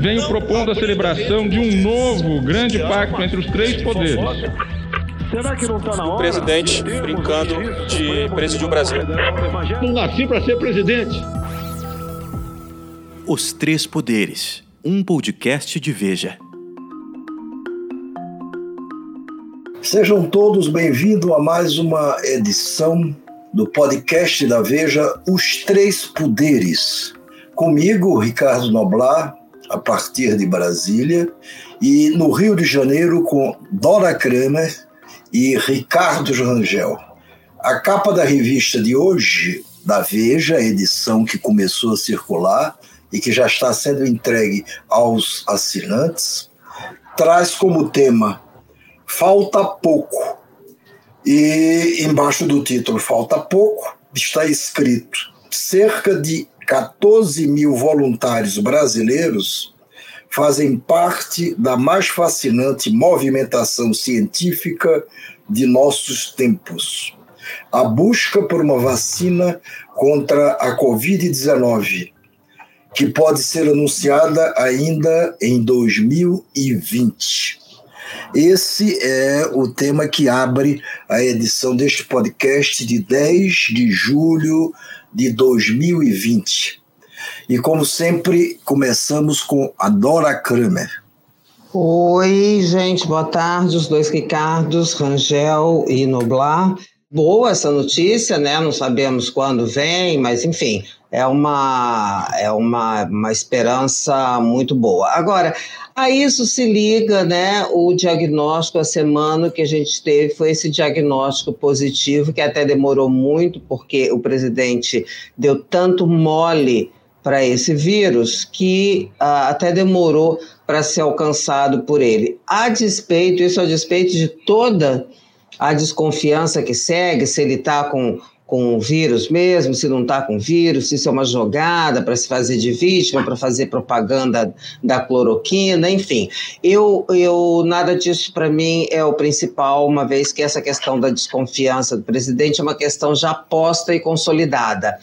venho propondo a celebração de um novo grande pacto entre os três poderes. Será que não está na hora? O presidente brincando de presidir o Brasil. Não nasci para ser presidente. Os Três Poderes, um podcast de Veja. Sejam todos bem-vindos a mais uma edição do podcast da Veja Os Três Poderes. Comigo, Ricardo Noblar, a partir de Brasília, e no Rio de Janeiro com Dora Kramer e Ricardo Rangel. A capa da revista de hoje, da Veja, edição que começou a circular e que já está sendo entregue aos assinantes, traz como tema Falta Pouco. E embaixo do título Falta Pouco está escrito: cerca de 14 mil voluntários brasileiros fazem parte da mais fascinante movimentação científica de nossos tempos. A busca por uma vacina contra a Covid-19, que pode ser anunciada ainda em 2020. Esse é o tema que abre a edição deste podcast de 10 de julho de 2020. E como sempre, começamos com a Dora Kramer. Oi, gente, boa tarde, os dois Ricardos, Rangel e Noblar. Boa essa notícia, né? Não sabemos quando vem, mas enfim, é uma, é uma, uma esperança muito boa. Agora, a isso se liga né, o diagnóstico, a semana que a gente teve foi esse diagnóstico positivo, que até demorou muito, porque o presidente deu tanto mole para esse vírus que uh, até demorou para ser alcançado por ele. A despeito, isso a despeito de toda a desconfiança que segue, se ele está com com o vírus mesmo, se não está com vírus, se isso é uma jogada para se fazer de vítima, para fazer propaganda da cloroquina, enfim. Eu, eu nada disso para mim é o principal, uma vez que essa questão da desconfiança do presidente é uma questão já posta e consolidada.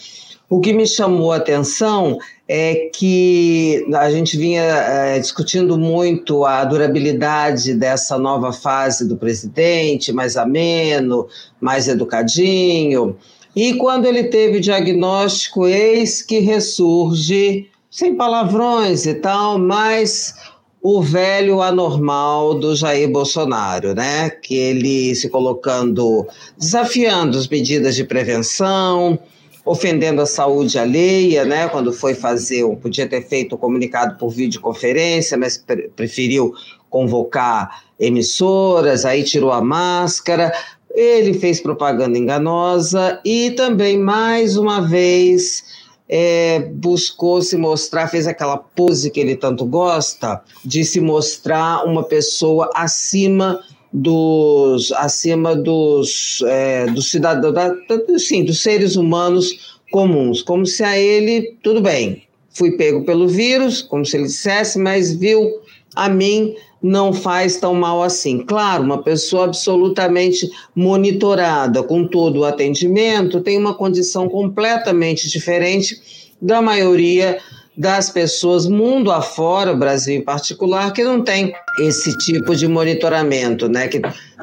O que me chamou a atenção é que a gente vinha é, discutindo muito a durabilidade dessa nova fase do presidente, mais ameno, mais educadinho. E quando ele teve o diagnóstico, eis que ressurge, sem palavrões e tal, mas o velho anormal do Jair Bolsonaro, né? Que ele se colocando, desafiando as medidas de prevenção, ofendendo a saúde alheia, né? Quando foi fazer, podia ter feito o um comunicado por videoconferência, mas preferiu convocar emissoras, aí tirou a máscara, ele fez propaganda enganosa e também, mais uma vez, é, buscou se mostrar, fez aquela pose que ele tanto gosta, de se mostrar uma pessoa acima dos acima dos, é, dos cidadãos, da, sim, dos seres humanos comuns, como se a ele, tudo bem, fui pego pelo vírus, como se ele dissesse, mas viu a mim não faz tão mal assim. Claro, uma pessoa absolutamente monitorada, com todo o atendimento, tem uma condição completamente diferente da maioria das pessoas mundo afora, Brasil em particular, que não tem esse tipo de monitoramento, né? Que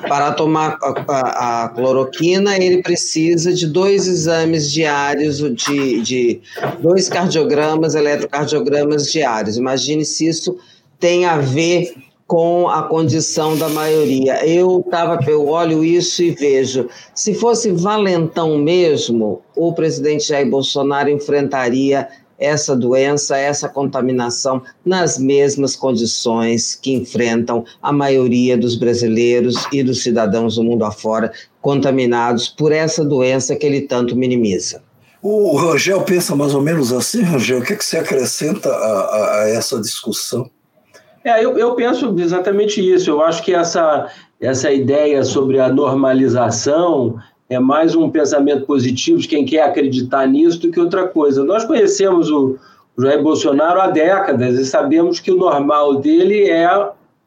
para tomar a, a, a cloroquina ele precisa de dois exames diários, de, de dois cardiogramas, eletrocardiogramas diários. Imagine se isso tem a ver com a condição da maioria. Eu tava, eu olho isso e vejo, se fosse valentão mesmo, o presidente Jair Bolsonaro enfrentaria essa doença, essa contaminação nas mesmas condições que enfrentam a maioria dos brasileiros e dos cidadãos do mundo afora contaminados por essa doença que ele tanto minimiza. O Rangel pensa mais ou menos assim, Rangel. O que, é que você acrescenta a, a, a essa discussão? É, eu, eu penso exatamente isso. Eu acho que essa, essa ideia sobre a normalização é mais um pensamento positivo de quem quer acreditar nisso do que outra coisa. Nós conhecemos o Jair Bolsonaro há décadas e sabemos que o normal dele é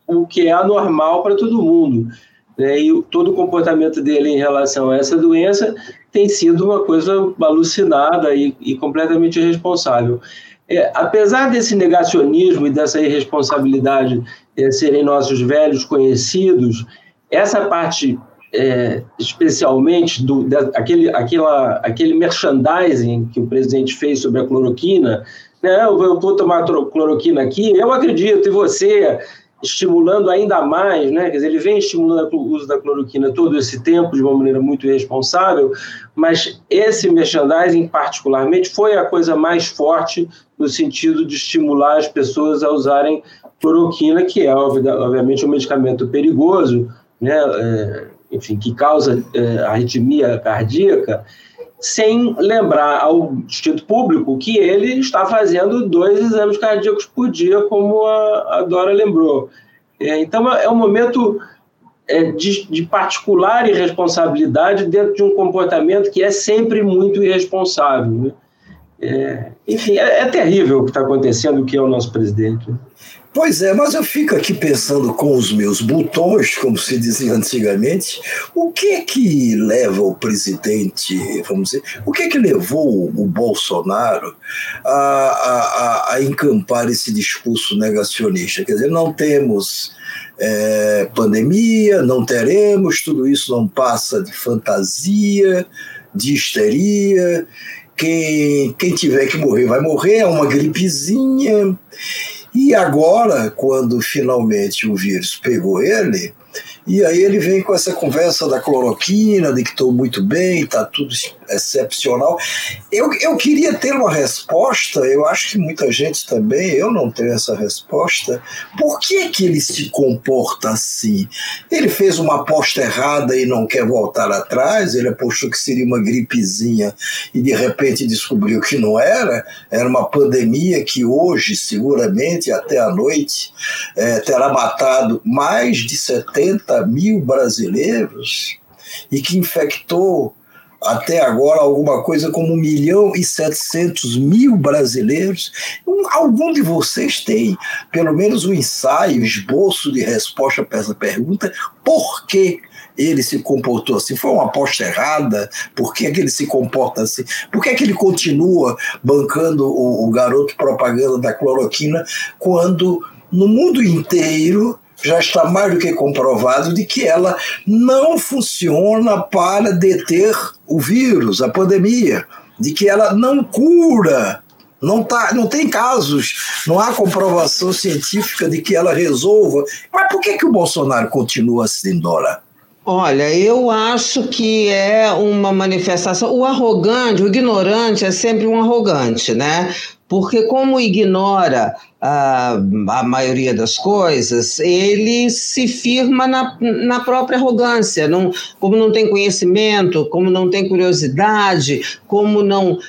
o que é anormal para todo mundo. Né? E todo o comportamento dele em relação a essa doença tem sido uma coisa alucinada e, e completamente irresponsável. É, apesar desse negacionismo e dessa irresponsabilidade é, serem nossos velhos conhecidos, essa parte, é, especialmente, do, da, aquele, aquela, aquele merchandising que o presidente fez sobre a cloroquina, né, eu vou tomar cloroquina aqui, eu acredito, e você, estimulando ainda mais, né? Quer dizer, ele vem estimulando o uso da cloroquina todo esse tempo de uma maneira muito irresponsável, mas esse merchandising particularmente foi a coisa mais forte no sentido de estimular as pessoas a usarem cloroquina, que é obviamente um medicamento perigoso, né? É, enfim, que causa é, arritmia cardíaca sem lembrar ao Instituto Público que ele está fazendo dois exames cardíacos por dia, como a, a Dora lembrou. É, então, é um momento é, de, de, particular irresponsabilidade dentro de um comportamento que é sempre muito irresponsável. Né? É, enfim, é, é, terrível o que está acontecendo, o que é o nosso presidente. Pois é, mas eu fico aqui pensando com os meus botões, como se dizia antigamente, o que é que leva o presidente, vamos dizer, o que é que levou o Bolsonaro a, a, a encampar esse discurso negacionista? Quer dizer, não temos é, pandemia, não teremos, tudo isso não passa de fantasia, de histeria, quem, tiver que morrer vai morrer, é uma gripezinha. E agora, quando finalmente o vírus pegou ele, e aí ele vem com essa conversa da cloroquina, de que estou muito bem, está tudo excepcional. Eu, eu queria ter uma resposta, eu acho que muita gente também, eu não tenho essa resposta. Por que, que ele se comporta assim? Ele fez uma aposta errada e não quer voltar atrás, ele apostou que seria uma gripezinha e de repente descobriu que não era, era uma pandemia que hoje, seguramente, até a noite, é, terá matado mais de 70 mil brasileiros e que infectou até agora alguma coisa como 1 milhão e 700 mil brasileiros. Algum de vocês tem pelo menos um ensaio, esboço de resposta para essa pergunta? Por que ele se comportou assim? Foi uma aposta errada? Por que, é que ele se comporta assim? Por que, é que ele continua bancando o, o garoto propaganda da cloroquina quando no mundo inteiro já está mais do que comprovado de que ela não funciona para deter o vírus, a pandemia, de que ela não cura. Não, tá, não tem casos, não há comprovação científica de que ela resolva. Mas por que, que o Bolsonaro continua assim, Dora? Olha, eu acho que é uma manifestação. O arrogante, o ignorante é sempre um arrogante, né? Porque, como ignora a, a maioria das coisas, ele se firma na, na própria arrogância. Não, como não tem conhecimento, como não tem curiosidade, como não,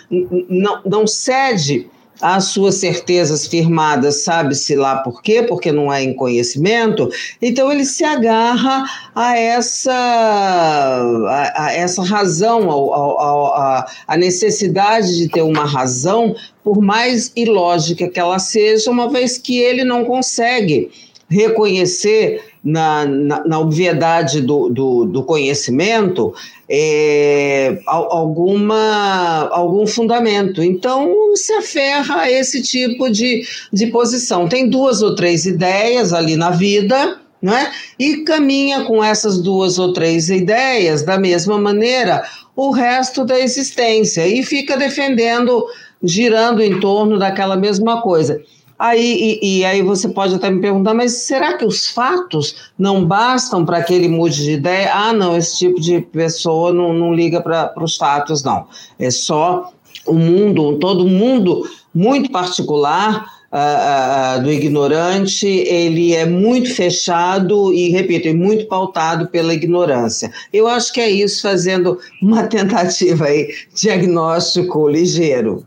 não, não cede às suas certezas firmadas, sabe-se lá por quê, porque não é em conhecimento, então ele se agarra a essa, a, a essa razão, a, a necessidade de ter uma razão, por mais ilógica que ela seja, uma vez que ele não consegue reconhecer na, na, na obviedade do, do, do conhecimento é, alguma, algum fundamento. Então, se aferra a esse tipo de, de posição. Tem duas ou três ideias ali na vida. Né? E caminha com essas duas ou três ideias da mesma maneira o resto da existência e fica defendendo, girando em torno daquela mesma coisa. Aí, e, e, aí você pode até me perguntar, mas será que os fatos não bastam para que ele mude de ideia? Ah, não, esse tipo de pessoa não, não liga para os fatos, não. É só o mundo, todo mundo muito particular do ignorante, ele é muito fechado e, repito, é muito pautado pela ignorância. Eu acho que é isso, fazendo uma tentativa aí, diagnóstico ligeiro.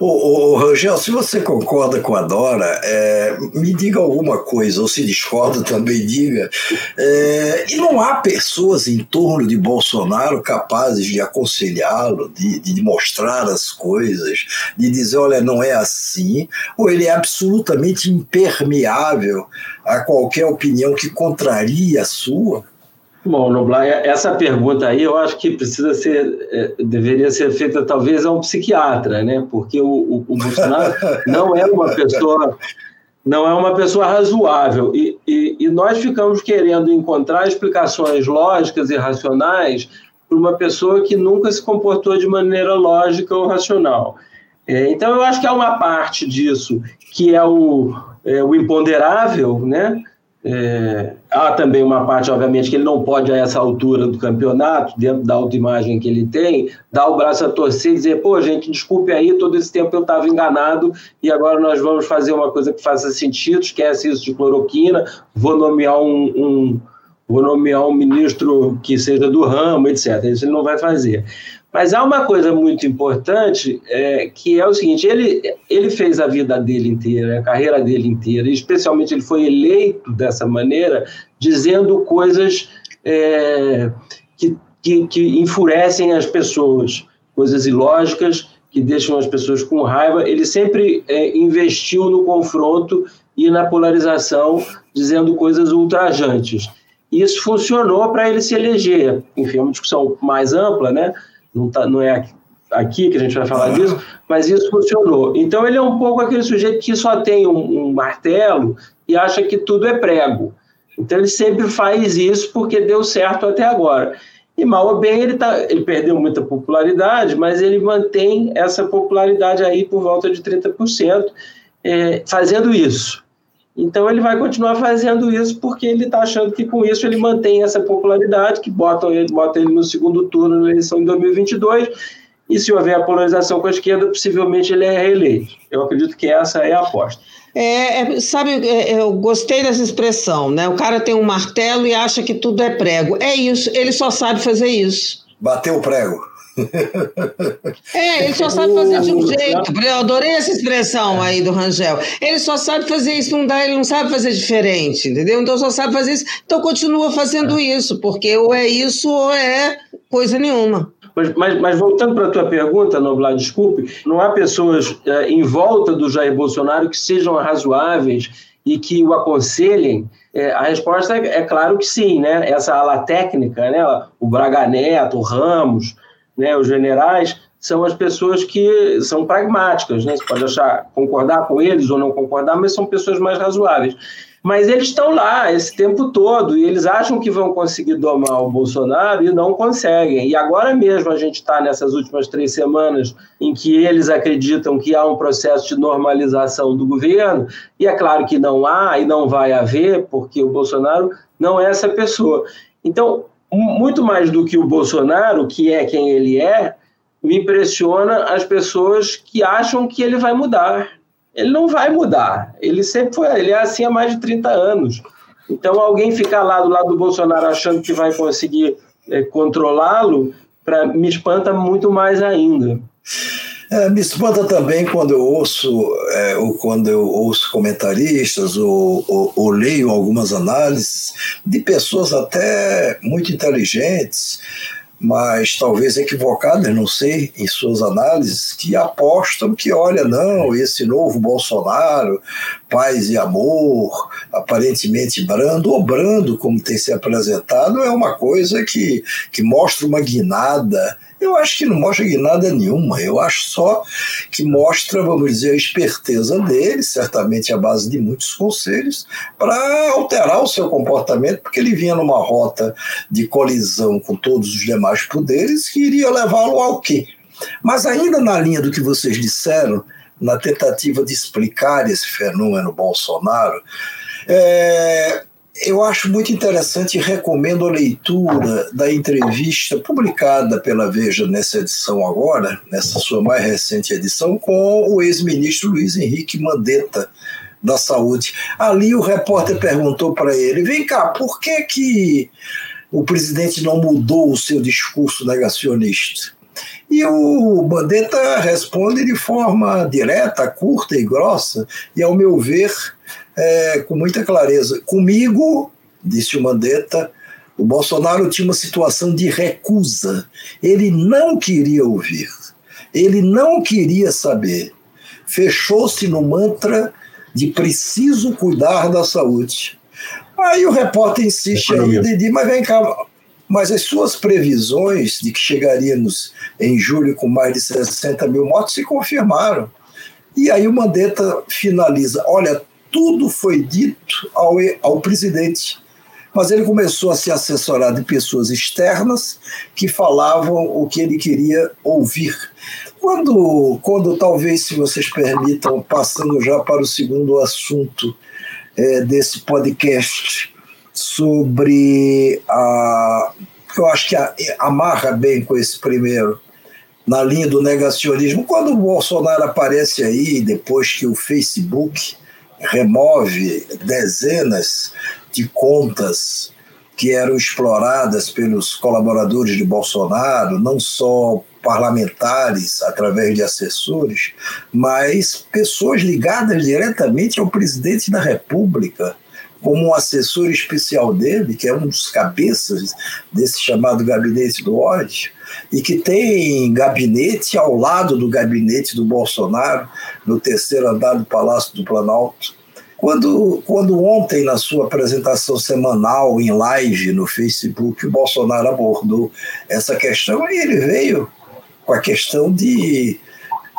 Ô, Rangel, se você concorda com a Dora, é, me diga alguma coisa, ou se discorda também diga. É, e não há pessoas em torno de Bolsonaro capazes de aconselhá-lo, de, de mostrar as coisas, de dizer, olha, não é assim, ou ele é absolutamente impermeável a qualquer opinião que contraria a sua. Bom, Noblar, essa pergunta aí eu acho que precisa ser, é, deveria ser feita talvez a um psiquiatra, né? Porque o, o, o Bolsonaro não é uma pessoa, não é uma pessoa razoável e, e, e nós ficamos querendo encontrar explicações lógicas e racionais para uma pessoa que nunca se comportou de maneira lógica ou racional. É, então eu acho que há uma parte disso que é o, é, o imponderável, né? É, há também uma parte, obviamente, que ele não pode, a essa altura do campeonato, dentro da autoimagem que ele tem, dar o braço a torcer e dizer: pô, gente, desculpe aí, todo esse tempo eu estava enganado e agora nós vamos fazer uma coisa que faça sentido, esquece isso de cloroquina, vou nomear um, um vou nomear um ministro que seja do ramo, etc. Isso ele não vai fazer. Mas há uma coisa muito importante, é, que é o seguinte: ele, ele fez a vida dele inteira, a carreira dele inteira, e especialmente ele foi eleito dessa maneira, dizendo coisas é, que, que, que enfurecem as pessoas, coisas ilógicas que deixam as pessoas com raiva. Ele sempre é, investiu no confronto e na polarização, dizendo coisas ultrajantes. Isso funcionou para ele se eleger. Enfim, é uma discussão mais ampla, né? Não, tá, não é aqui que a gente vai falar disso, mas isso funcionou. Então ele é um pouco aquele sujeito que só tem um, um, martelo e acha que tudo é prego. Então ele sempre faz isso porque deu certo até agora. E mal ou bem ele, tá, ele perdeu muita popularidade, mas ele mantém essa popularidade aí por volta de 30%, é, fazendo isso. Então ele vai continuar fazendo isso porque ele está achando que com isso ele mantém essa popularidade, que bota ele, bota ele no segundo turno na eleição em 2022, e se houver a polarização com a esquerda, possivelmente ele é reeleito. Eu acredito que essa é a aposta. É, é, sabe, é, eu gostei dessa expressão, né? O cara tem um martelo e acha que tudo é prego. É isso, ele só sabe fazer isso. Bateu o prego. É, ele só sabe fazer de um jeito. Eu adorei essa expressão aí do Rangel. Ele só sabe fazer isso, não dá, ele não sabe fazer diferente, entendeu? Então só sabe fazer isso. Então continua fazendo isso, porque ou é isso ou é coisa nenhuma. Mas, mas, mas voltando para a tua pergunta, Noblar, desculpe, não há pessoas é, em volta do Jair Bolsonaro que sejam razoáveis e que o aconselhem? É, a resposta é, é, claro que sim, né? Essa ala técnica, né? o Braga Neto, o Ramos, né, os generais, são as pessoas que são pragmáticas, né? Você pode achar concordar com eles ou não concordar, mas são pessoas mais razoáveis. Mas eles estão lá esse tempo todo e eles acham que vão conseguir domar o Bolsonaro e não conseguem. E agora mesmo a gente está nessas últimas três semanas em que eles acreditam que há um processo de normalização do governo, e é claro que não há e não vai haver, porque o Bolsonaro não é essa pessoa. Então, muito mais do que o Bolsonaro, que é quem ele é, me impressiona as pessoas que acham que ele vai mudar. Ele não vai mudar. Ele sempre foi, ele é assim há mais de 30 anos. Então, alguém ficar lá do lado do Bolsonaro achando que vai conseguir é, controlá-lo, me espanta muito mais ainda. É, me espanta também quando eu ouço, é, ou quando eu ouço comentaristas, ou, ou, ou, leio algumas análises de pessoas até muito inteligentes, mas talvez equivocadas, não sei, em suas análises, que apostam que, olha, não, esse novo Bolsonaro, paz e amor, aparentemente brando, ou brando, como tem se apresentado, é uma coisa que, que mostra uma guinada eu acho que não mostra nada nenhuma. Eu acho só que mostra, vamos dizer, a esperteza dele, certamente à base de muitos conselhos, para alterar o seu comportamento, porque ele vinha numa rota de colisão com todos os demais poderes que iria levá-lo ao quê? Mas ainda na linha do que vocês disseram, na tentativa de explicar esse fenômeno Bolsonaro, é, eu acho muito interessante e recomendo a leitura da entrevista publicada pela Veja nessa edição agora, nessa sua mais recente edição, com o ex-ministro Luiz Henrique Mandetta da Saúde. Ali o repórter perguntou para ele: "Vem cá, por que que o presidente não mudou o seu discurso negacionista?" E o Mandetta responde de forma direta, curta e grossa, e ao meu ver, é, com muita clareza. Comigo, disse o Mandetta, o Bolsonaro tinha uma situação de recusa. Ele não queria ouvir, ele não queria saber. Fechou-se no mantra de preciso cuidar da saúde. Aí o repórter insiste e diz: Mas vem cá, mas as suas previsões de que chegaríamos em julho com mais de 60 mil mortos se confirmaram. E aí o Mandetta finaliza: olha, tudo foi dito ao, ao presidente, mas ele começou a se assessorar de pessoas externas que falavam o que ele queria ouvir. Quando, quando talvez, se vocês permitam, passando já para o segundo assunto é, desse podcast, sobre a. Eu acho que amarra bem com esse primeiro, na linha do negacionismo. Quando o Bolsonaro aparece aí, depois que o Facebook remove dezenas de contas que eram exploradas pelos colaboradores de Bolsonaro, não só parlamentares através de assessores, mas pessoas ligadas diretamente ao presidente da República, como um assessor especial dele, que é um dos cabeças desse chamado gabinete do ódio, e que tem gabinete ao lado do gabinete do Bolsonaro, no terceiro andar do Palácio do Planalto. Quando, quando ontem, na sua apresentação semanal em live no Facebook, o Bolsonaro abordou essa questão, ele veio com a questão de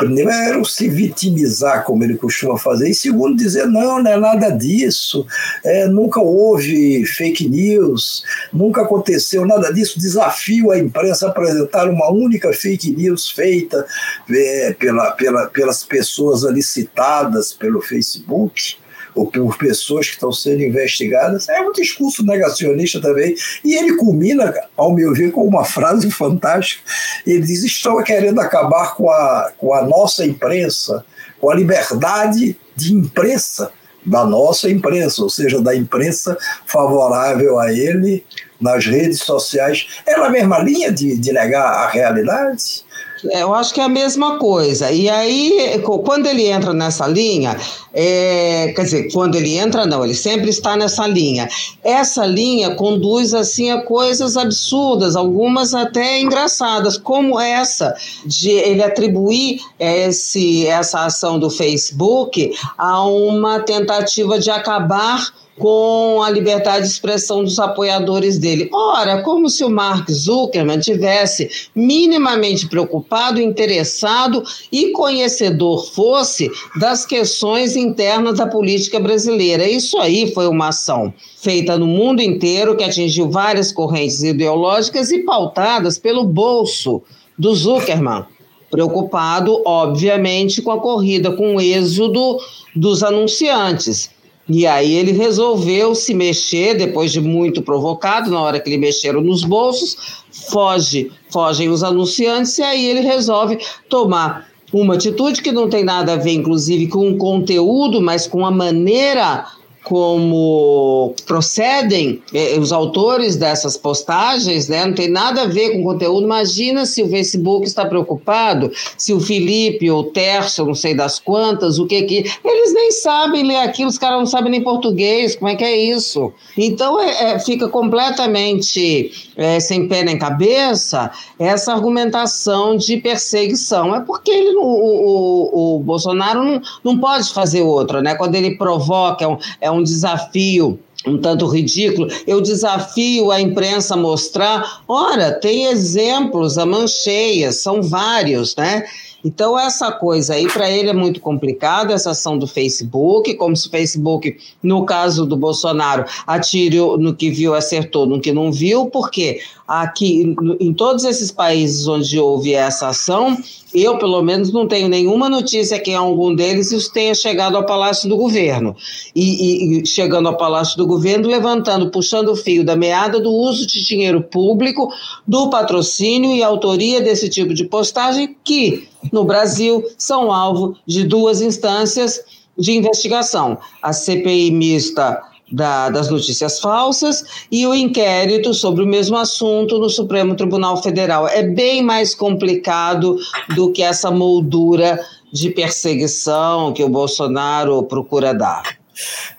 primeiro se vitimizar, como ele costuma fazer, e segundo dizer, não, não é nada disso, é, nunca houve fake news, nunca aconteceu nada disso, desafio a imprensa a apresentar uma única fake news feita é, pela, pela, pelas pessoas ali citadas pelo Facebook, ou por pessoas que estão sendo investigadas, é um discurso negacionista também. E ele culmina, ao meu ver, com uma frase fantástica. Ele diz: estão querendo acabar com a, com a nossa imprensa, com a liberdade de imprensa da nossa imprensa, ou seja, da imprensa favorável a ele nas redes sociais. É na mesma linha de, de negar a realidade? É, eu acho que é a mesma coisa. E aí, quando ele entra nessa linha, é, quer dizer, quando ele entra, não, ele sempre está nessa linha. Essa linha conduz assim a coisas absurdas, algumas até engraçadas, como essa de ele atribuir esse, essa ação do Facebook a uma tentativa de acabar com a liberdade de expressão dos apoiadores dele. Ora, como se o Mark Zuckerman tivesse minimamente preocupado, interessado e conhecedor fosse das questões internas da política brasileira. Isso aí foi uma ação feita no mundo inteiro que atingiu várias correntes ideológicas e pautadas pelo bolso do Zuckerman preocupado, obviamente, com a corrida, com o êxodo dos anunciantes. E aí ele resolveu se mexer, depois de muito provocado, na hora que ele mexeram nos bolsos, foge, fogem os anunciantes, e aí ele resolve tomar uma atitude que não tem nada a ver, inclusive, com o conteúdo, mas com a maneira como procedem eh, os autores dessas postagens, né? Não tem nada a ver com o conteúdo. Imagina se o Facebook está preocupado, se o Felipe ou o Tércio, não sei das quantas, o que que. Eles nem sabem ler aquilo, os caras não sabem nem português, como é que é isso? Então é, é fica completamente é, sem pé nem cabeça essa argumentação de perseguição. É porque ele, o, o, o Bolsonaro não, não pode fazer outra, né? Quando ele provoca, é um, é um desafio um tanto ridículo, eu desafio a imprensa a mostrar, ora, tem exemplos a mancheias, são vários, né? Então, essa coisa aí, para ele é muito complicado, essa ação do Facebook, como se o Facebook, no caso do Bolsonaro, atire no que viu, acertou no que não viu, porque aqui, em todos esses países onde houve essa ação, eu, pelo menos, não tenho nenhuma notícia que algum deles isso tenha chegado ao Palácio do Governo. E, e, chegando ao Palácio do Governo, levantando, puxando o fio da meada do uso de dinheiro público, do patrocínio e autoria desse tipo de postagem, que, no Brasil, são alvo de duas instâncias de investigação: a CPI mista da, das notícias falsas e o inquérito sobre o mesmo assunto no Supremo Tribunal Federal. É bem mais complicado do que essa moldura de perseguição que o Bolsonaro procura dar.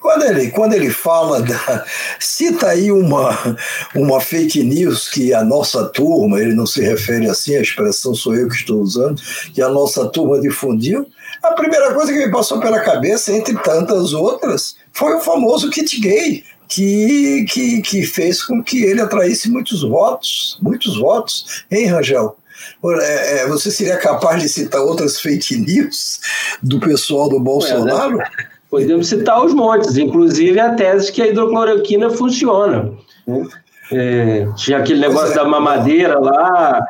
Quando ele, quando ele fala, da, cita aí uma, uma fake news que a nossa turma, ele não se refere assim, a expressão sou eu que estou usando, que a nossa turma difundiu, a primeira coisa que me passou pela cabeça, entre tantas outras, foi o famoso kit gay. que, que, que fez com que ele atraísse muitos votos, muitos votos, hein, Rangel? É, é, você seria capaz de citar outras fake news do pessoal do Bolsonaro? Né? Podemos citar os montes, inclusive a tese que a hidrocloroquina funciona. Né? É, tinha aquele negócio é. da mamadeira lá,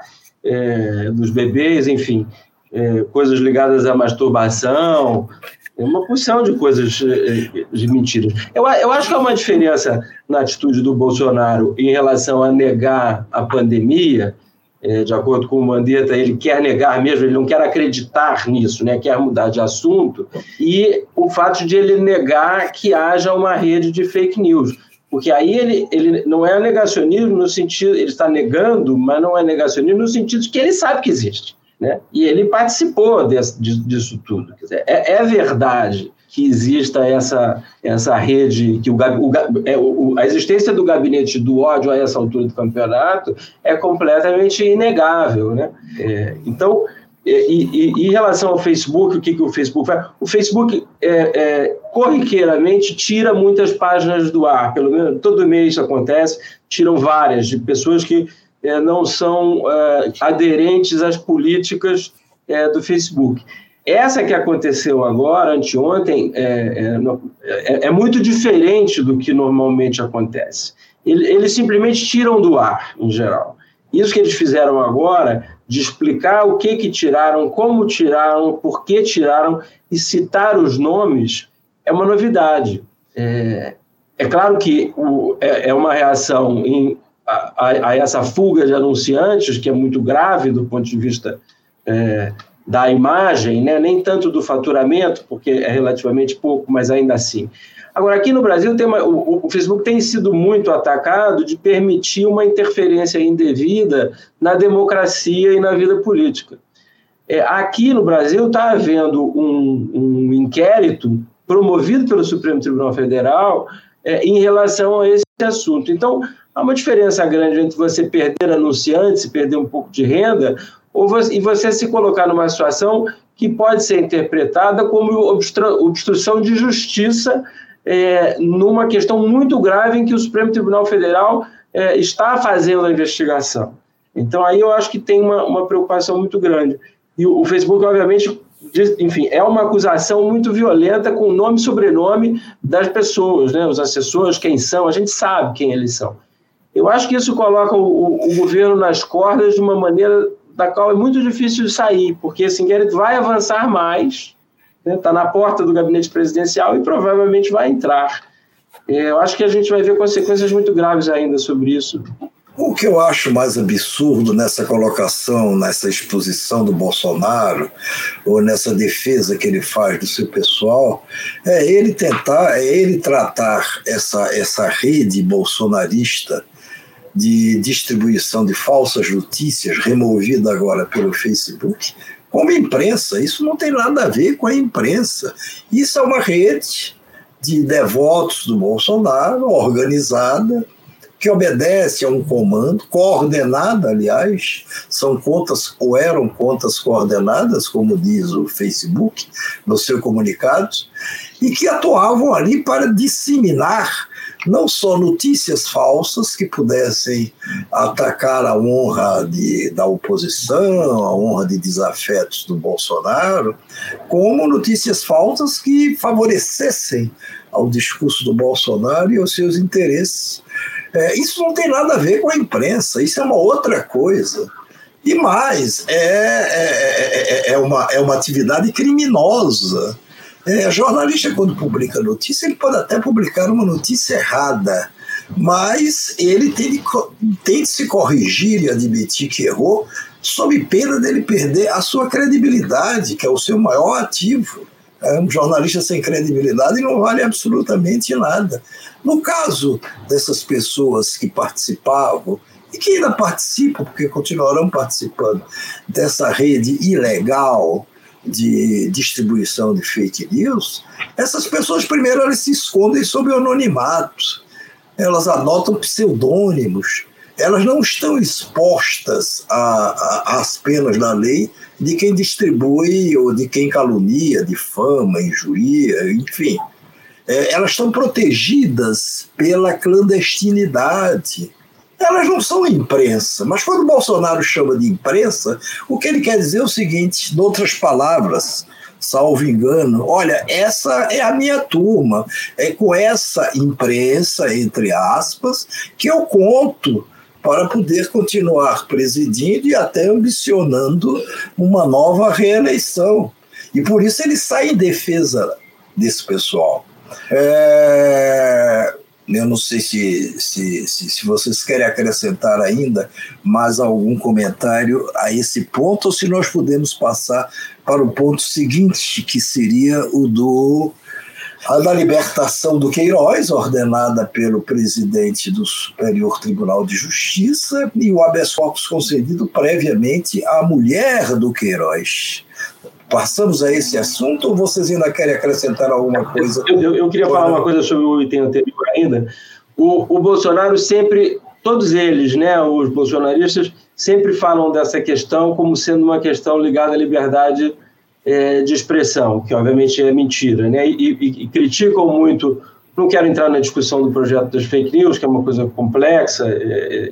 é, dos bebês, enfim, é, coisas ligadas à masturbação, uma porção de coisas de mentiras. Eu, eu acho que há uma diferença na atitude do Bolsonaro em relação a negar a pandemia é, de acordo com o Mandetta, ele quer negar mesmo, ele não quer acreditar nisso, né? quer mudar de assunto, e o fato de ele negar que haja uma rede de fake news. Porque aí ele, ele não é negacionismo no sentido, ele está negando, mas não é negacionismo no sentido que ele sabe que existe. Né? E ele participou desse, disso tudo. Dizer, é, é verdade que exista essa, essa rede, que o, o, é, o, a existência do gabinete do ódio a essa altura do campeonato é completamente inegável. Né? É, então, e, e, em relação ao Facebook, o que, que o Facebook faz? O Facebook é, é, corriqueiramente tira muitas páginas do ar, pelo menos todo mês isso acontece, tiram várias de pessoas que é, não são é, aderentes às políticas é, do Facebook. Essa que aconteceu agora, anteontem, é, é, é, é muito diferente do que normalmente acontece. Eles simplesmente tiram do ar, em geral. Isso que eles fizeram agora, de explicar o que, que tiraram, como tiraram, por que tiraram e citar os nomes, é uma novidade. É, é claro que o, é, é, uma reação em, a, a, essa fuga de anunciantes, que é muito grave do ponto de vista é, da imagem, né? nem tanto do faturamento, porque é relativamente pouco, mas ainda assim. Agora, aqui no Brasil, uma, o, o, Facebook tem sido muito atacado de permitir uma interferência indevida na democracia e na vida política. É, aqui no Brasil está havendo um, um, inquérito promovido pelo Supremo Tribunal Federal é, em relação a esse assunto. Então, há uma diferença grande entre você perder anunciantes perder um pouco de renda ou você, e você se colocar numa situação que pode ser interpretada como obstrução de justiça é, numa questão muito grave em que o Supremo Tribunal Federal é, está fazendo a investigação. Então, aí eu acho que tem uma, uma preocupação muito grande. E o, o Facebook, obviamente, enfim, é uma acusação muito violenta com nome e sobrenome das pessoas, né? os assessores, quem são, a gente sabe quem eles são. Eu acho que isso coloca o, o, o governo nas cordas de uma maneira da qual é muito difícil de sair, porque esse inquérito vai avançar mais, está né, tá na porta do gabinete presidencial e provavelmente vai entrar. É, eu acho que a gente vai ver consequências muito graves ainda sobre isso. O que eu acho mais absurdo nessa colocação, nessa exposição do Bolsonaro, ou nessa defesa que ele faz do seu pessoal, é ele tentar, é ele tratar essa, essa rede bolsonarista de distribuição de falsas notícias, removida agora pelo Facebook, como imprensa. Isso não tem nada a ver com a imprensa. Isso é uma rede de devotos do Bolsonaro, organizada, que obedece a um comando, coordenada, aliás, são contas ou eram contas coordenadas, como diz o Facebook no seu comunicado, e que atuavam ali para disseminar não só notícias falsas que pudessem atacar a honra de, da oposição, a honra de desafetos do Bolsonaro, como notícias falsas que favorecessem ao discurso do Bolsonaro e aos seus interesses. É, isso não tem nada a ver com a imprensa, isso é uma outra coisa. E mais, é, é, é, é, uma, é uma atividade criminosa é, jornalista, quando publica notícia, ele pode até publicar uma notícia errada, mas ele tem de, tem de se corrigir e admitir que errou, sob pena dele perder a sua credibilidade, que é o seu maior ativo. É, um jornalista sem credibilidade não vale absolutamente nada. No caso dessas pessoas que participavam, e que ainda participam, porque continuarão participando dessa rede ilegal de distribuição de fake news, essas pessoas primeiro elas se escondem sob o anonimato, elas adotam pseudônimos, elas não estão expostas às penas da lei de quem distribui ou de quem calunia, difama, injuria, enfim. é, elas estão protegidas pela clandestinidade. Elas não são imprensa, mas quando Bolsonaro chama de imprensa, o que ele quer dizer é o seguinte, em outras palavras, salvo engano, olha, essa é a minha turma, é com essa imprensa, entre aspas, que eu conto para poder continuar presidindo e até ambicionando uma nova reeleição. E por isso ele sai em defesa desse pessoal. É, eu não sei se, se, se, se, vocês querem acrescentar ainda mais algum comentário a esse ponto, ou se nós podemos passar para o ponto seguinte, que seria o do a da libertação do Queiroz, ordenada pelo presidente do Superior Tribunal de Justiça, e o habeas corpus concedido previamente à mulher do Queiroz. Passamos a esse assunto ou vocês ainda querem acrescentar alguma coisa? Eu, eu, eu queria falar uma coisa sobre o item anterior ainda. O, o Bolsonaro sempre, todos eles, né, os bolsonaristas, sempre falam dessa questão como sendo uma questão ligada à liberdade é, de expressão, que obviamente é mentira, né, e, e, e criticam muito não quero entrar na discussão do projeto das fake news, que é uma coisa complexa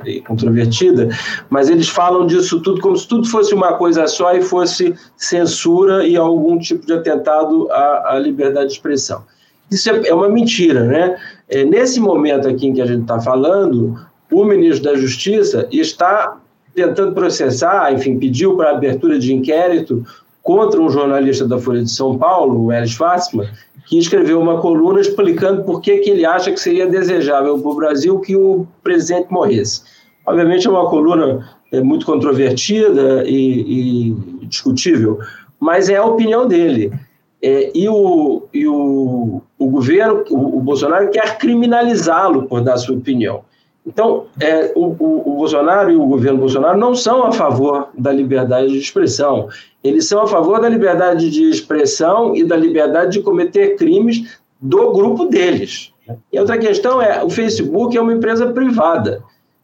e, controvertida, mas eles falam disso tudo como se tudo fosse uma coisa só e fosse censura e algum tipo de atentado à, à liberdade de expressão. Isso é, é uma mentira, né? É, nesse momento aqui em que a gente está falando, o ministro da Justiça está tentando processar, enfim, pediu para abertura de inquérito contra um jornalista da Folha de São Paulo, o Elis Fassman, que escreveu uma coluna explicando por que, que ele acha que seria desejável para o Brasil que o presidente morresse. Obviamente é uma coluna é, muito controvertida e, e, discutível, mas é a opinião dele. É, e o, e o, o governo, o, o Bolsonaro, quer criminalizá-lo por dar sua opinião. Então, é, o, o, o, Bolsonaro e o governo Bolsonaro não são a favor da liberdade de expressão. Eles são a favor da liberdade de expressão e da liberdade de cometer crimes do grupo deles. E outra questão é: o Facebook é uma empresa privada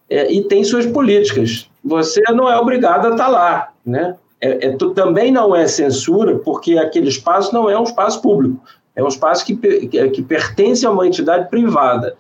é, e tem suas políticas. Você não é obrigado a estar lá. Né? É, é, também não é censura, porque aquele espaço não é um espaço público, é um espaço que, que, que pertence a uma entidade privada.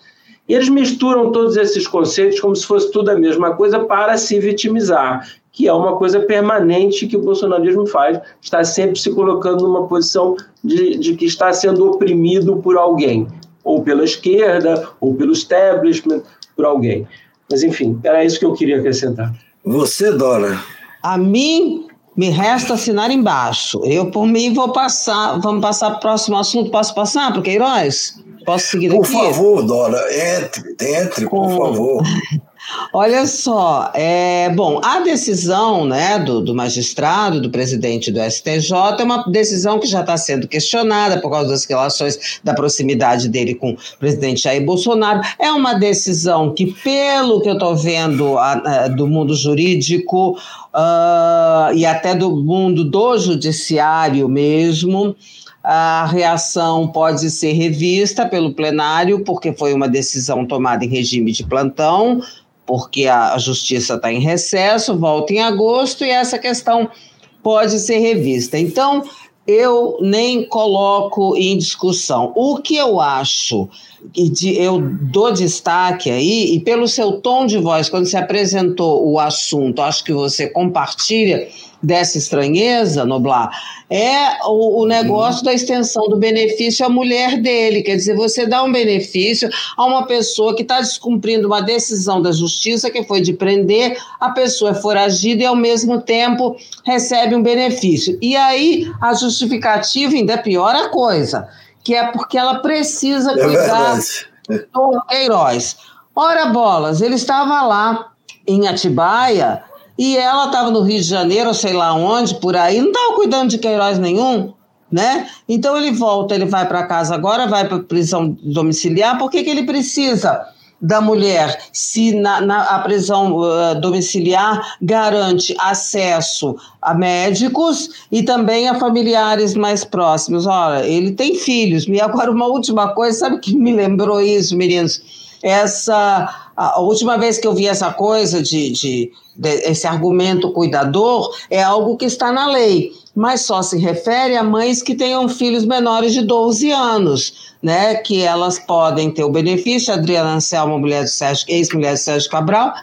E eles misturam todos esses conceitos como se fosse tudo a mesma coisa para se vitimizar, que é uma coisa permanente que o bolsonarismo faz, está sempre se colocando numa posição de, de que está sendo oprimido por alguém, ou pela esquerda, ou pelo establishment, por alguém. Mas, enfim, era isso que eu queria acrescentar. Você, Dora? A mim, me resta assinar embaixo. Eu, por mim, vou passar. Vamos passar para o próximo assunto. Posso passar para Queiroz? Posso seguir por aqui? Por favor, Dora, entre, entre, por favor. Olha só, é, bom, a decisão né, do, do, magistrado, do presidente do STJ, é uma decisão que já está sendo questionada por causa das relações da proximidade dele com o presidente Jair Bolsonaro. É uma decisão que, pelo que eu estou vendo a, a, do mundo jurídico uh, e até do mundo do judiciário mesmo, a reação pode ser revista pelo plenário, porque foi uma decisão tomada em regime de plantão, porque a, justiça está em recesso, volta em agosto, e essa questão pode ser revista. Então, eu nem coloco em discussão. O que eu acho, e eu dou destaque aí, e pelo seu tom de voz, quando se apresentou o assunto, acho que você compartilha dessa estranheza, Noblar, é o, o, negócio da extensão do benefício à mulher dele. Quer dizer, você dá um benefício a uma pessoa que está descumprindo uma decisão da justiça que foi de prender, a pessoa é foragida e, ao mesmo tempo, recebe um benefício. E aí a justificativa ainda piora a coisa, que é porque ela precisa é cuidar do Queiroz. Ora, bolas, ele estava lá em Atibaia e ela estava no Rio de Janeiro, sei lá onde, por aí, não estava cuidando de Queiroz nenhum, né? Então ele volta, ele vai para casa agora, vai para prisão domiciliar. Por que, que ele precisa da mulher se na, na a prisão uh, domiciliar garante acesso a médicos e também a familiares mais próximos? Olha, ele tem filhos. E agora uma última coisa, sabe que me lembrou isso, meninos? Essa a última vez que eu vi essa coisa de, de, de, esse argumento cuidador é algo que está na lei. mas só se refere a mães que tenham filhos menores de 12 anos, né? Que elas podem ter o benefício. Adriana Anselmo, mulher do Sérgio, ex-mulher do Sérgio Cabral,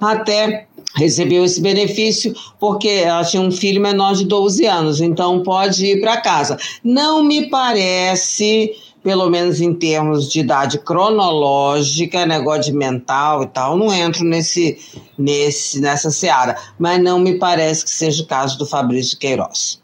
até recebeu esse benefício porque ela tinha um filho menor de 12 anos, então pode ir para casa. Não me parece pelo menos em termos de idade cronológica, negócio de mental e tal, não entro nesse, nesse, nessa seara. Mas não me parece que seja o caso do Fabrício Queiroz.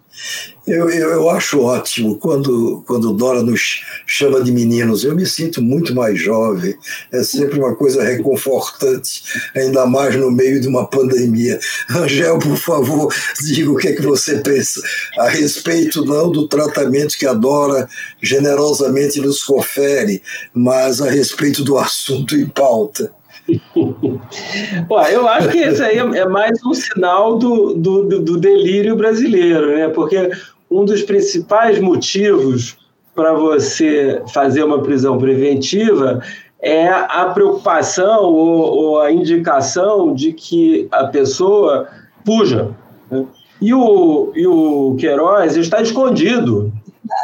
Eu, eu, eu, acho ótimo quando, quando Dora nos chama de meninos. Eu me sinto muito mais jovem. É sempre uma coisa reconfortante, ainda mais no meio de uma pandemia. Angel, por favor, diga o que é que você pensa a respeito não do tratamento que a Dora generosamente nos confere, mas a respeito do assunto em pauta. Pô, eu acho que isso aí é mais um sinal do, do, do delírio brasileiro, né? Porque um dos principais motivos para você fazer uma prisão preventiva é a preocupação ou, ou, a indicação de que a pessoa fuja. Né? E, o, e o Queiroz está escondido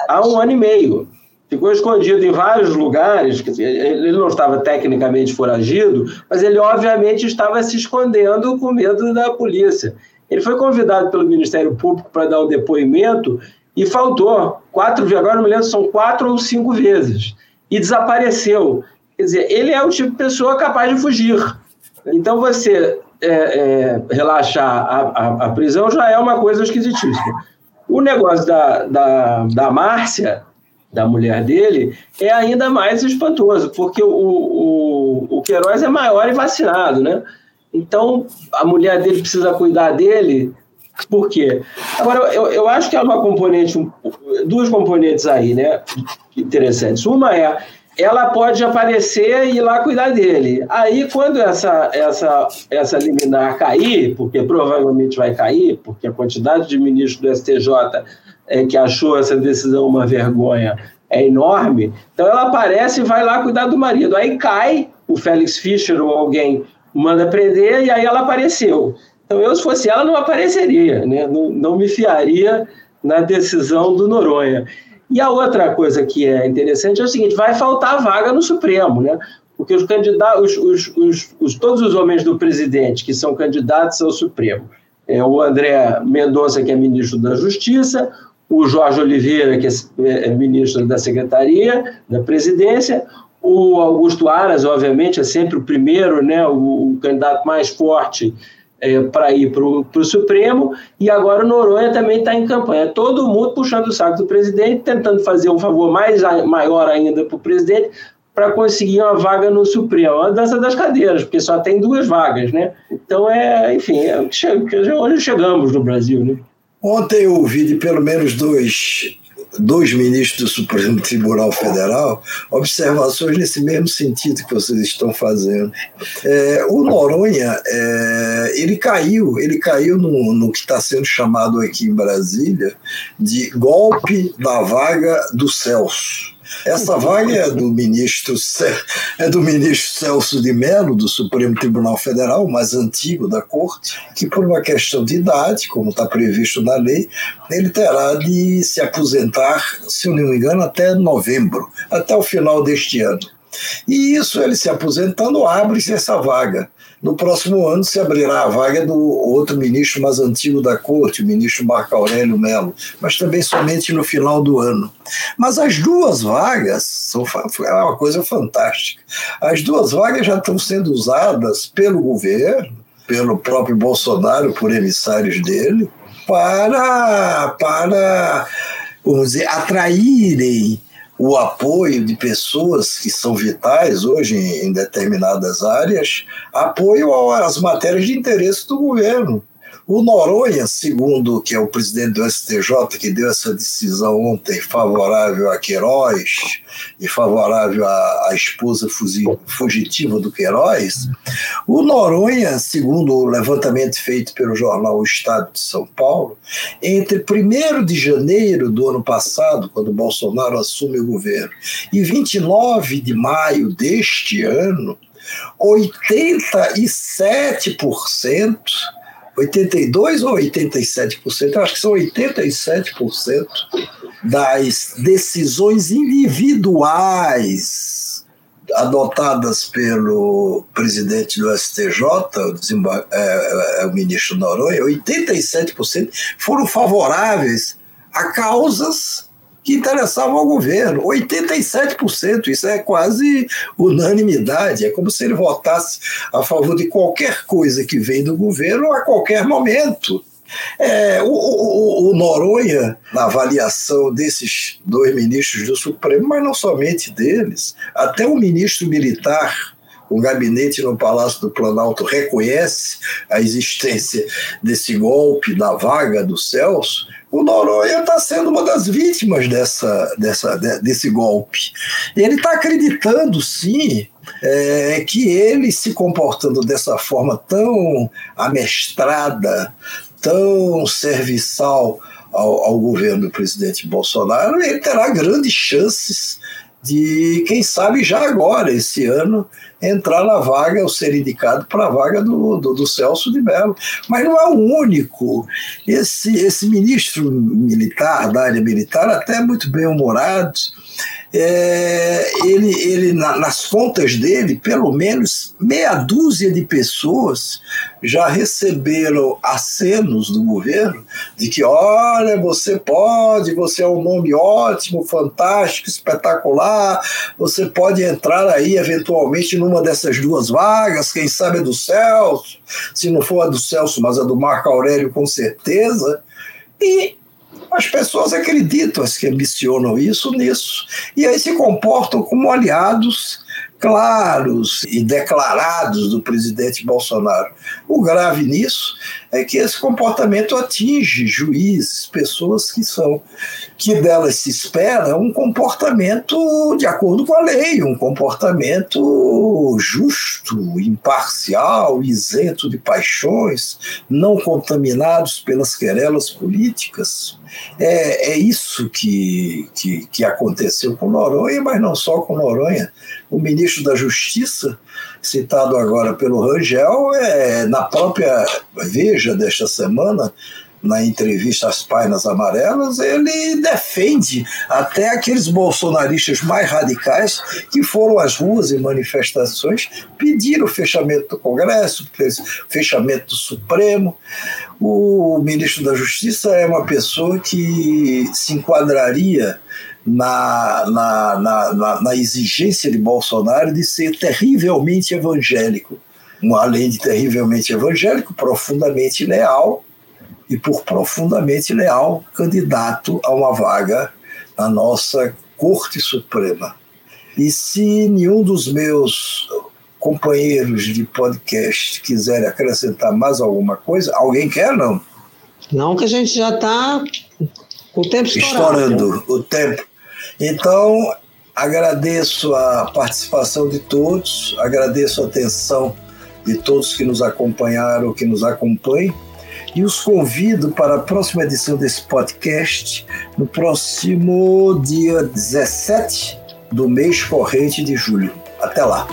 há um ano e meio ficou escondido em vários lugares. ele não estava tecnicamente foragido, mas ele obviamente estava se escondendo com medo da polícia. Ele foi convidado pelo Ministério Público para dar o depoimento e faltou quatro, agora não me lembro, são quatro ou cinco vezes e desapareceu. Quer dizer, ele é o tipo de pessoa capaz de fugir. Então você é, é, relaxar a, a, a prisão já é uma coisa esquisitíssima. O negócio da, da, da Márcia da mulher dele, é ainda mais espantoso, porque o, o, o Queiroz é maior e vacinado, né? Então, a mulher dele precisa cuidar dele, por quê? Agora, eu, eu acho que há uma componente, duas componentes aí, né, interessantes. Uma é, ela pode aparecer e ir lá cuidar dele. Aí, quando essa, essa, essa liminar cair, porque provavelmente vai cair, porque a quantidade de ministros do STJ é, que achou essa decisão uma vergonha é enorme, então ela aparece e vai lá cuidar do marido. Aí cai, o Félix Fischer ou alguém manda prender e aí ela apareceu. Então eu, se fosse ela, não apareceria, né? não, não me fiaria na decisão do Noronha. E a outra coisa que é interessante é o seguinte: vai faltar vaga no Supremo, né? Porque os candidatos, os, os, os, os todos os homens do presidente que são candidatos ao Supremo, é o André Mendonça, que é ministro da Justiça, o Jorge Oliveira, que é, é ministro da Secretaria da Presidência, o Augusto Aras, obviamente, é sempre o primeiro, né, o, o candidato mais forte é, para ir para o Supremo, e agora o Noronha também está em campanha. Todo mundo puxando o saco do presidente, tentando fazer um favor mais maior ainda para o presidente, para conseguir uma vaga no Supremo. A dança das cadeiras, porque só tem duas vagas, né? Então, é, enfim, é onde chegamos no Brasil, né? Ontem eu ouvi de pelo menos dois, dois ministros do Supremo Tribunal Federal observações nesse mesmo sentido que vocês estão fazendo. É, o Noronha, é, ele caiu, ele caiu no, no que está sendo chamado aqui em Brasília de golpe da vaga do Celso. Essa vaga é do ministro é do ministro Celso de Mello do Supremo Tribunal Federal, mais antigo da corte, que por uma questão de idade, como está previsto na lei, ele terá de se aposentar, se eu não me engano, até novembro, até o final deste ano. E isso, ele se aposentando, abre-se essa vaga. No próximo ano se abrirá a vaga do outro ministro mais antigo da corte, o ministro Marco Aurélio Melo, mas também somente no final do ano. Mas as duas vagas são é uma coisa fantástica. As duas vagas já estão sendo usadas pelo governo, pelo próprio Bolsonaro, por emissários dele, para, para vamos dizer, atraírem o apoio de pessoas que são vitais hoje em determinadas áreas, apoio às matérias de interesse do governo. O Noronha, segundo que é o presidente do STJ, que deu essa decisão ontem favorável a Queiroz e favorável à, à esposa fugitiva do Queiroz, o Noronha, segundo o levantamento feito pelo jornal O Estado de São Paulo, entre 1 de janeiro do ano passado, quando Bolsonaro assume o governo, e 29 de maio deste ano, 87% 82 ou 87%, eu acho que são 87% das decisões individuais adotadas pelo presidente do STJ, o, é, é, o ministro Noronha, 87% foram favoráveis a causas que interessavam ao governo. 87%, isso é quase unanimidade. É como se ele votasse a favor de qualquer coisa que vem do governo a qualquer momento. É, o, o, o, Noronha, na avaliação desses dois ministros do Supremo, mas não somente deles, até o ministro militar o gabinete no Palácio do Planalto reconhece a existência desse golpe da vaga do Celso, o Noronha está sendo uma das vítimas dessa, dessa, desse golpe. Ele está acreditando, sim, é, que ele se comportando dessa forma tão amestrada, tão serviçal ao, ao governo do presidente Bolsonaro, ele terá grandes chances de, quem sabe, já agora, esse ano, entrar na vaga, ou ser indicado para a vaga do, do, do, Celso de Mello. Mas não é o único. Esse, esse ministro militar, da área militar, até muito bem-humorado, é, ele, ele na, nas contas dele, pelo menos meia dúzia de pessoas já receberam acenos do governo de que, olha, você pode, você é um nome ótimo, fantástico, espetacular, você pode entrar aí eventualmente numa dessas duas vagas, quem sabe a do Celso, se não for a do Celso, mas a do Marco Aurélio com certeza. E as pessoas acreditam, as que ambicionam isso, nisso. E aí se comportam como aliados claros e declarados do presidente Bolsonaro. O grave nisso é que esse comportamento atinge juízes, pessoas que são que delas se espera um comportamento de acordo com a lei, um comportamento justo, imparcial, isento de paixões, não contaminados pelas querelas políticas. É, é isso que, que, que aconteceu com Noronha, mas não só com Noronha. O ministro da Justiça, citado agora pelo Rangel, é, na própria Veja desta semana, na entrevista às páginas amarelas, ele defende até aqueles bolsonaristas mais radicais que foram às ruas em manifestações pedir o fechamento do Congresso, fechamento do Supremo. O ministro da Justiça é uma pessoa que se enquadraria na, na, na, na, exigência de Bolsonaro de ser terrivelmente evangélico. Além de terrivelmente evangélico, profundamente leal e por profundamente leal candidato a uma vaga na nossa Corte Suprema. E se nenhum dos meus companheiros de podcast quiserem acrescentar mais alguma coisa, alguém quer não? Não, que a gente já está o tempo estourado. Estourando o tempo. Então, agradeço a participação de todos, agradeço a atenção de todos que nos acompanharam, que nos acompanham e os convido para a próxima edição desse podcast, no próximo dia 17 do mês corrente de julho. Até lá!